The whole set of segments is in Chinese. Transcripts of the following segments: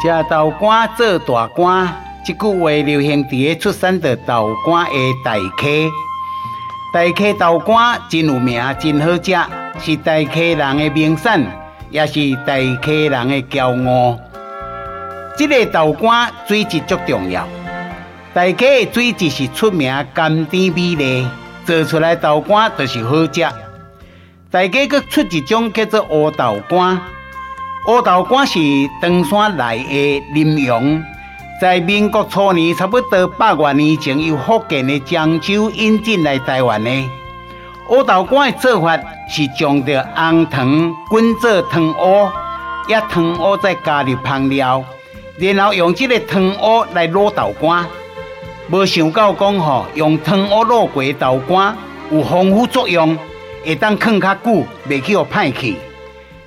吃豆干做大官，这句话流行伫个出产着豆干的台客。台客豆干真有名，真好食，是台溪人的名产，也是台溪人的骄傲。这个豆干水质足重要，台客的水质是出名甘甜美丽，做出来豆干就是好食。台溪阁出一种叫做乌豆干。乌豆干是长山来的林阳，在民国初年，差不多百多年前，由福建的漳州引进来台湾的。乌豆干的做法是将着红糖滚做汤乌，一汤乌再加入香料，然后用这个汤乌来卤豆干。无想到讲吼，用汤乌卤过豆干有防腐作用，会当放较久，袂去互歹去。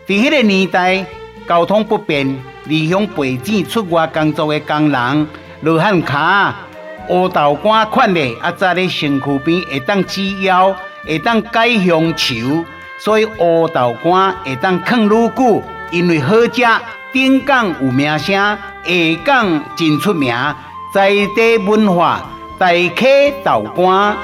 在迄个年代。交通不便，离乡背井出外工作的工人，罗汉卡、乌豆干款的，啊，在咧身躯边会当止腰，会当解乡愁，所以乌豆干会当放愈久，因为好食，顶港有名声，下港真出名，在地文化，台客豆干。